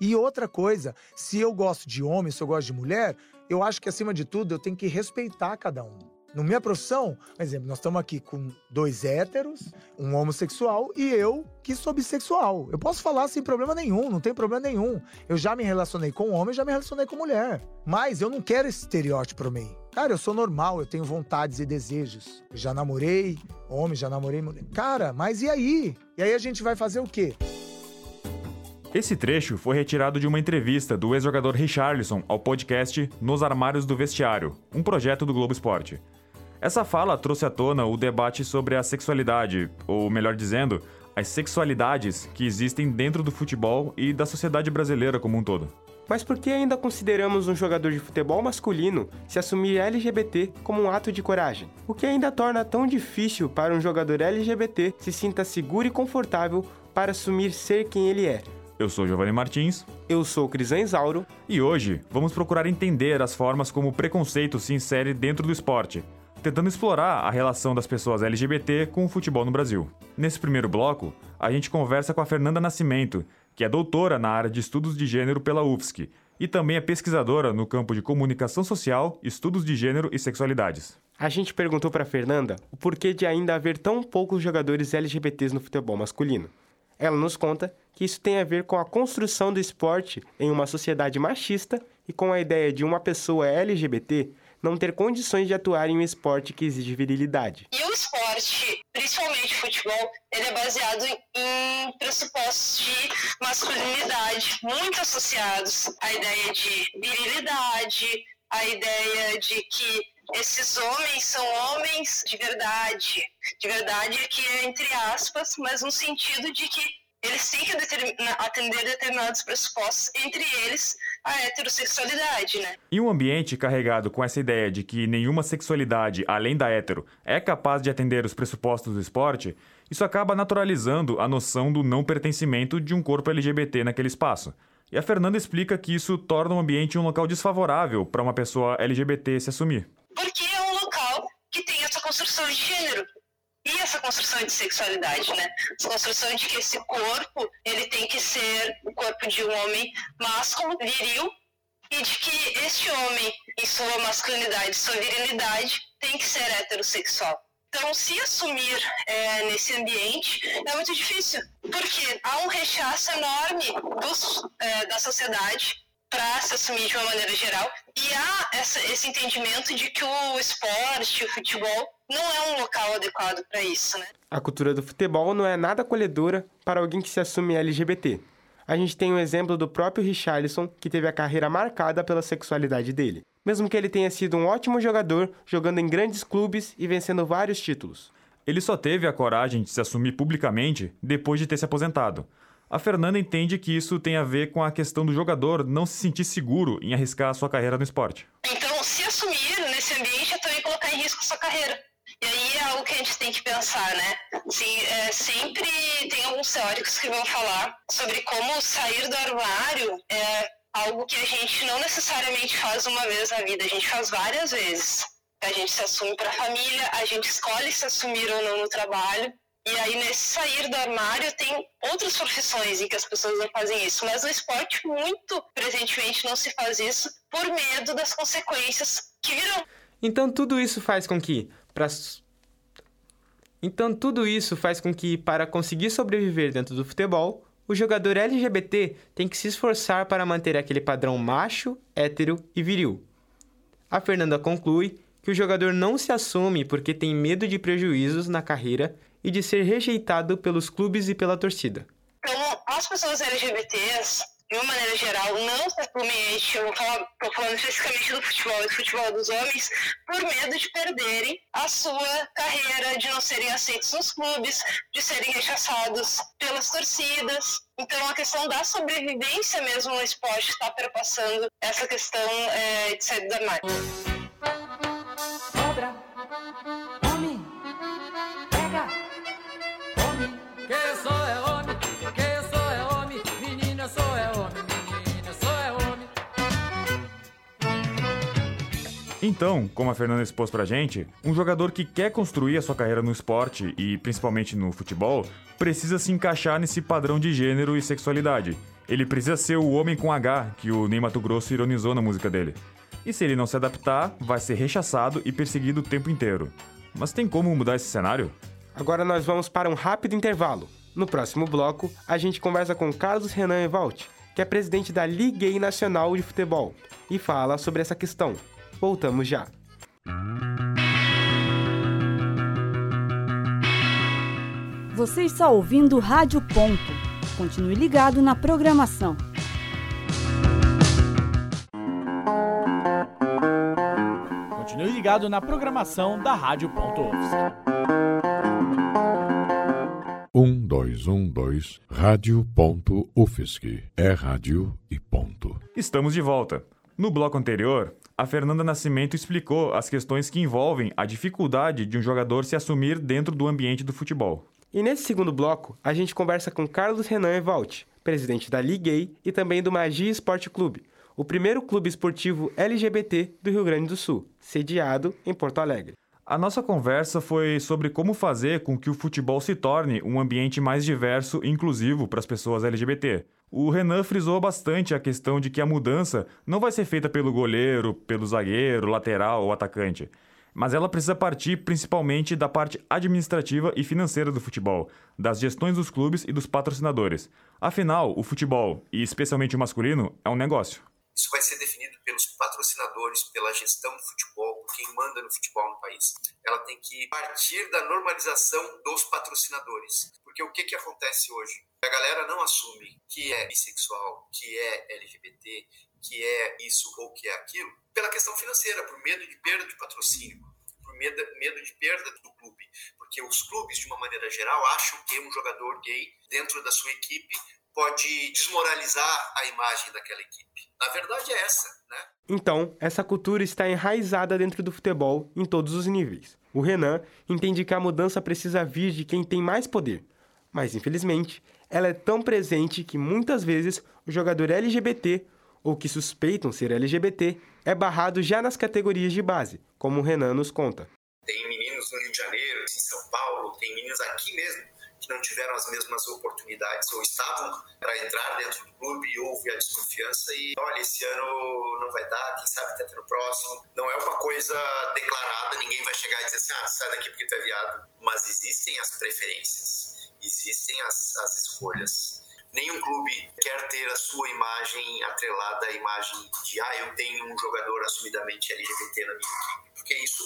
E outra coisa, se eu gosto de homem, se eu gosto de mulher, eu acho que acima de tudo eu tenho que respeitar cada um. Na minha profissão, por exemplo, nós estamos aqui com dois héteros, um homossexual e eu que sou bissexual. Eu posso falar sem problema nenhum, não tem problema nenhum. Eu já me relacionei com homem, já me relacionei com mulher. Mas eu não quero esse estereótipo para mim. Cara, eu sou normal, eu tenho vontades e desejos. Eu já namorei homem, já namorei mulher. Cara, mas e aí? E aí a gente vai fazer o quê? Esse trecho foi retirado de uma entrevista do ex-jogador Richarlison ao podcast Nos Armários do Vestiário, um projeto do Globo Esporte. Essa fala trouxe à tona o debate sobre a sexualidade, ou melhor dizendo, as sexualidades que existem dentro do futebol e da sociedade brasileira como um todo. Mas por que ainda consideramos um jogador de futebol masculino se assumir LGBT como um ato de coragem? O que ainda torna tão difícil para um jogador LGBT se sinta seguro e confortável para assumir ser quem ele é? Eu sou Giovanni Martins. Eu sou Crisan Isauro. E hoje vamos procurar entender as formas como o preconceito se insere dentro do esporte, tentando explorar a relação das pessoas LGBT com o futebol no Brasil. Nesse primeiro bloco, a gente conversa com a Fernanda Nascimento, que é doutora na área de estudos de gênero pela UFSC e também é pesquisadora no campo de comunicação social, estudos de gênero e sexualidades. A gente perguntou para Fernanda o porquê de ainda haver tão poucos jogadores LGBTs no futebol masculino. Ela nos conta que isso tem a ver com a construção do esporte em uma sociedade machista e com a ideia de uma pessoa LGBT não ter condições de atuar em um esporte que exige virilidade. E o esporte, principalmente o futebol, ele é baseado em pressupostos de masculinidade muito associados à ideia de virilidade, à ideia de que esses homens são homens de verdade. De verdade que é entre aspas, mas no sentido de que eles têm que atender determinados pressupostos, entre eles a heterossexualidade, né? Em um ambiente carregado com essa ideia de que nenhuma sexualidade, além da hetero, é capaz de atender os pressupostos do esporte, isso acaba naturalizando a noção do não pertencimento de um corpo LGBT naquele espaço. E a Fernanda explica que isso torna o ambiente um local desfavorável para uma pessoa LGBT se assumir. Porque é um local que tem essa construção de gênero e essa construção de sexualidade, né? Essa construção de que esse corpo ele tem que ser o corpo de um homem másculo, viril, e de que este homem, em sua masculinidade, sua virilidade, tem que ser heterossexual. Então, se assumir é, nesse ambiente é muito difícil, porque há um rechaço enorme dos, é, da sociedade para se assumir de uma maneira geral e há essa, esse entendimento de que o esporte, o futebol, não é um local adequado para isso, né? A cultura do futebol não é nada acolhedora para alguém que se assume LGBT. A gente tem o um exemplo do próprio Richarlison, que teve a carreira marcada pela sexualidade dele, mesmo que ele tenha sido um ótimo jogador, jogando em grandes clubes e vencendo vários títulos. Ele só teve a coragem de se assumir publicamente depois de ter se aposentado. A Fernanda entende que isso tem a ver com a questão do jogador não se sentir seguro em arriscar a sua carreira no esporte. Então, se assumir nesse ambiente é também colocar em risco a sua carreira. E aí é algo que a gente tem que pensar, né? Assim, é, sempre tem alguns teóricos que vão falar sobre como sair do armário é algo que a gente não necessariamente faz uma vez na vida, a gente faz várias vezes. A gente se assume para a família, a gente escolhe se assumir ou não no trabalho. E aí, nesse sair do armário, tem outras profissões em que as pessoas não fazem isso. Mas no esporte, muito presentemente, não se faz isso por medo das consequências que virão. Então, tudo isso faz com que, Pra... Então, tudo isso faz com que, para conseguir sobreviver dentro do futebol, o jogador LGBT tem que se esforçar para manter aquele padrão macho, hétero e viril. A Fernanda conclui que o jogador não se assume porque tem medo de prejuízos na carreira e de ser rejeitado pelos clubes e pela torcida. Então, as pessoas LGBTs de uma maneira geral, não simplesmente, eu estou falando especificamente do futebol, do futebol dos homens, por medo de perderem a sua carreira, de não serem aceitos nos clubes, de serem rechaçados pelas torcidas. Então, a questão da sobrevivência mesmo no esporte está perpassando essa questão é, de sair do armário. Então, como a Fernanda expôs pra gente, um jogador que quer construir a sua carreira no esporte e principalmente no futebol precisa se encaixar nesse padrão de gênero e sexualidade. Ele precisa ser o homem com H que o Ney Mato Grosso ironizou na música dele. E se ele não se adaptar, vai ser rechaçado e perseguido o tempo inteiro. Mas tem como mudar esse cenário? Agora nós vamos para um rápido intervalo. No próximo bloco, a gente conversa com Carlos Renan Evalt, que é presidente da Liga Nacional de Futebol, e fala sobre essa questão. Voltamos já. Você está ouvindo Rádio Ponto. Continue ligado na programação. Continue ligado na programação da Rádio Ponto. Um, um, dois, rádio ponto UFSC. É rádio e ponto. Estamos de volta. No bloco anterior, a Fernanda Nascimento explicou as questões que envolvem a dificuldade de um jogador se assumir dentro do ambiente do futebol. E nesse segundo bloco, a gente conversa com Carlos Renan Evalt, presidente da Liguei e também do Magia Esporte Clube, o primeiro clube esportivo LGBT do Rio Grande do Sul, sediado em Porto Alegre. A nossa conversa foi sobre como fazer com que o futebol se torne um ambiente mais diverso e inclusivo para as pessoas LGBT. O Renan frisou bastante a questão de que a mudança não vai ser feita pelo goleiro, pelo zagueiro, lateral ou atacante mas ela precisa partir principalmente da parte administrativa e financeira do futebol, das gestões dos clubes e dos patrocinadores. Afinal, o futebol, e especialmente o masculino, é um negócio. Isso vai ser definido pelos patrocinadores, pela gestão do futebol, por quem manda no futebol no país. Ela tem que partir da normalização dos patrocinadores. Porque o que, que acontece hoje? A galera não assume que é bissexual, que é LGBT, que é isso ou que é aquilo, pela questão financeira, por medo de perda de patrocínio medo, medo de perda do clube, porque os clubes, de uma maneira geral, acham que um jogador gay dentro da sua equipe pode desmoralizar a imagem daquela equipe. Na verdade é essa, né? Então, essa cultura está enraizada dentro do futebol em todos os níveis. O Renan entende que a mudança precisa vir de quem tem mais poder, mas infelizmente, ela é tão presente que muitas vezes o jogador LGBT ou que suspeitam ser LGBT é barrado já nas categorias de base, como o Renan nos conta. Tem meninos no Rio de Janeiro, em São Paulo, tem meninos aqui mesmo não tiveram as mesmas oportunidades ou estavam para entrar dentro do clube e houve a desconfiança e olha, esse ano não vai dar, quem sabe tenta no próximo. Não é uma coisa declarada, ninguém vai chegar e dizer assim, ah, sai daqui porque tu é viado. Mas existem as preferências, existem as, as escolhas nenhum clube quer ter a sua imagem atrelada à imagem de ah, eu tenho um jogador assumidamente LGBT na minha equipe, porque isso,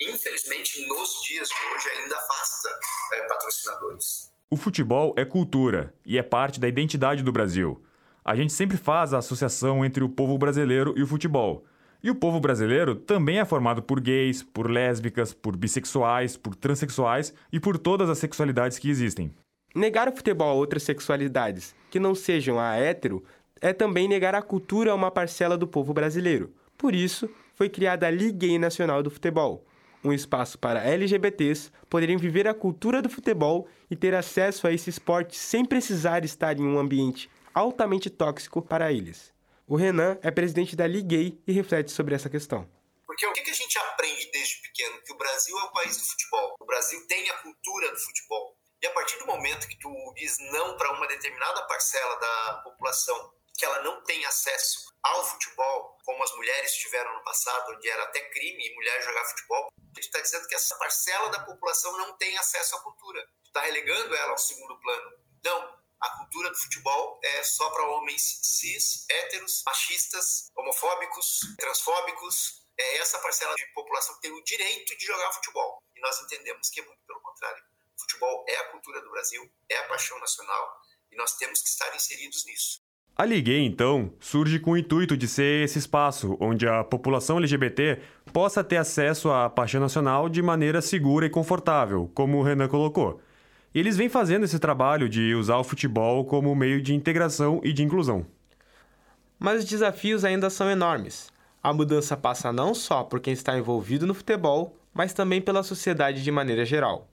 infelizmente, nos dias de hoje ainda afasta é, patrocinadores. O futebol é cultura e é parte da identidade do Brasil. A gente sempre faz a associação entre o povo brasileiro e o futebol. E o povo brasileiro também é formado por gays, por lésbicas, por bissexuais, por transexuais e por todas as sexualidades que existem. Negar o futebol a outras sexualidades que não sejam a hétero é também negar a cultura a uma parcela do povo brasileiro. Por isso, foi criada a Liga Nacional do Futebol, um espaço para LGBTs poderem viver a cultura do futebol e ter acesso a esse esporte sem precisar estar em um ambiente altamente tóxico para eles. O Renan é presidente da Gay e reflete sobre essa questão. Porque o que a gente aprende desde pequeno? Que o Brasil é o país do futebol. O Brasil tem a cultura do futebol. E a partir do momento que tu diz não para uma determinada parcela da população que ela não tem acesso ao futebol, como as mulheres tiveram no passado, onde era até crime mulher jogar futebol, tu está dizendo que essa parcela da população não tem acesso à cultura. Tu está relegando ela ao segundo plano. Não, a cultura do futebol é só para homens cis, héteros, machistas, homofóbicos, transfóbicos. É essa parcela de população que tem o direito de jogar futebol. E nós entendemos que é muito pelo contrário futebol é a cultura do Brasil, é a paixão nacional e nós temos que estar inseridos nisso. A Liguei, então, surge com o intuito de ser esse espaço onde a população LGBT possa ter acesso à paixão nacional de maneira segura e confortável, como o Renan colocou. E eles vêm fazendo esse trabalho de usar o futebol como meio de integração e de inclusão. Mas os desafios ainda são enormes. A mudança passa não só por quem está envolvido no futebol, mas também pela sociedade de maneira geral.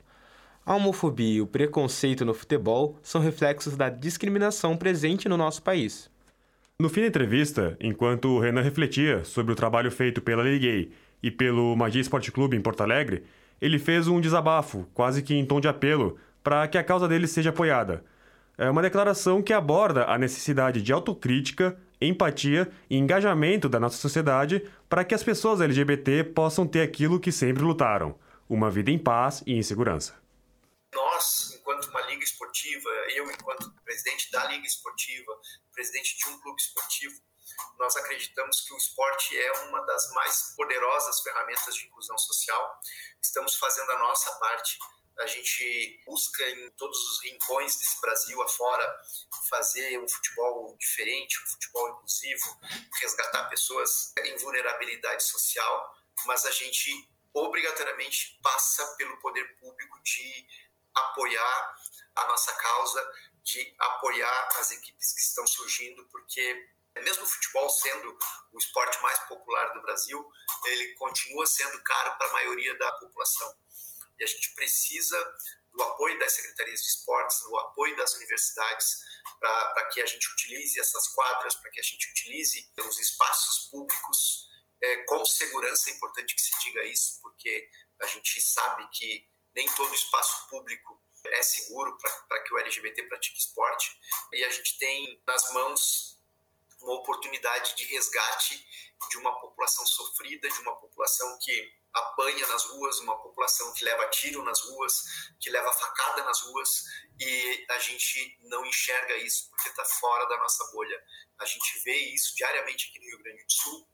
A homofobia e o preconceito no futebol são reflexos da discriminação presente no nosso país. No fim da entrevista, enquanto o Renan refletia sobre o trabalho feito pela Liguei e pelo Magia Esporte Clube em Porto Alegre, ele fez um desabafo, quase que em tom de apelo, para que a causa dele seja apoiada. É uma declaração que aborda a necessidade de autocrítica, empatia e engajamento da nossa sociedade para que as pessoas LGBT possam ter aquilo que sempre lutaram: uma vida em paz e em segurança. Nós, enquanto uma liga esportiva, eu, enquanto presidente da liga esportiva, presidente de um clube esportivo, nós acreditamos que o esporte é uma das mais poderosas ferramentas de inclusão social. Estamos fazendo a nossa parte a gente busca em todos os rincões desse Brasil afora fazer um futebol diferente, um futebol inclusivo, resgatar pessoas em vulnerabilidade social, mas a gente obrigatoriamente passa pelo poder público de apoiar a nossa causa, de apoiar as equipes que estão surgindo, porque mesmo o futebol sendo o esporte mais popular do Brasil, ele continua sendo caro para a maioria da população. E a gente precisa do apoio das secretarias de esportes, do apoio das universidades, para que a gente utilize essas quadras, para que a gente utilize os espaços públicos é, com segurança. É importante que se diga isso, porque a gente sabe que nem todo espaço público é seguro para que o LGBT pratique esporte. E a gente tem nas mãos uma oportunidade de resgate de uma população sofrida, de uma população que apanha nas ruas, uma população que leva tiro nas ruas, que leva facada nas ruas, e a gente não enxerga isso porque está fora da nossa bolha. A gente vê isso diariamente aqui no Rio Grande do Sul,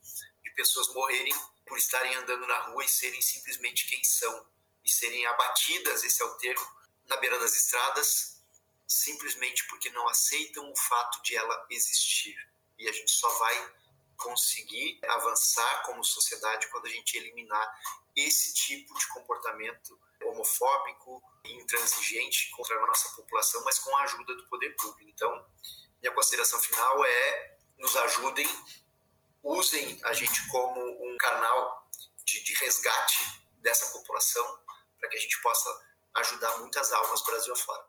de pessoas morrerem por estarem andando na rua e serem simplesmente quem são, e serem abatidas, esse é o termo, na beira das estradas, simplesmente porque não aceitam o fato de ela existir. E a gente só vai conseguir avançar como sociedade quando a gente eliminar esse tipo de comportamento homofóbico e intransigente contra a nossa população, mas com a ajuda do poder público. Então, minha consideração final é nos ajudem, usem a gente como um canal de, de resgate dessa população para que a gente possa ajudar muitas almas Brasil afora.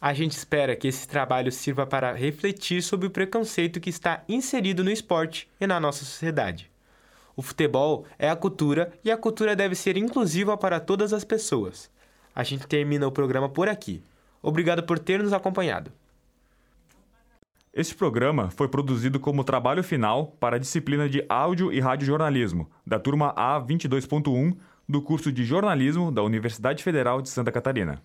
A gente espera que esse trabalho sirva para refletir sobre o preconceito que está inserido no esporte e na nossa sociedade. O futebol é a cultura e a cultura deve ser inclusiva para todas as pessoas. A gente termina o programa por aqui. Obrigado por ter nos acompanhado. Este programa foi produzido como trabalho final para a disciplina de Áudio e Radiojornalismo, da turma A22.1 do curso de Jornalismo da Universidade Federal de Santa Catarina.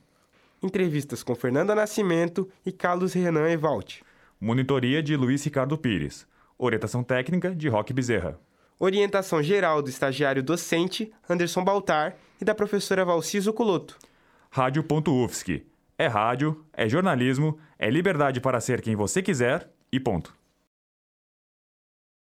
Entrevistas com Fernanda Nascimento e Carlos Renan Evalt. Monitoria de Luiz Ricardo Pires. Orientação técnica de Roque Bezerra. Orientação geral do estagiário docente Anderson Baltar e da professora Valciso Culoto. Rádio.UFSC. É rádio, é jornalismo, é liberdade para ser quem você quiser e ponto.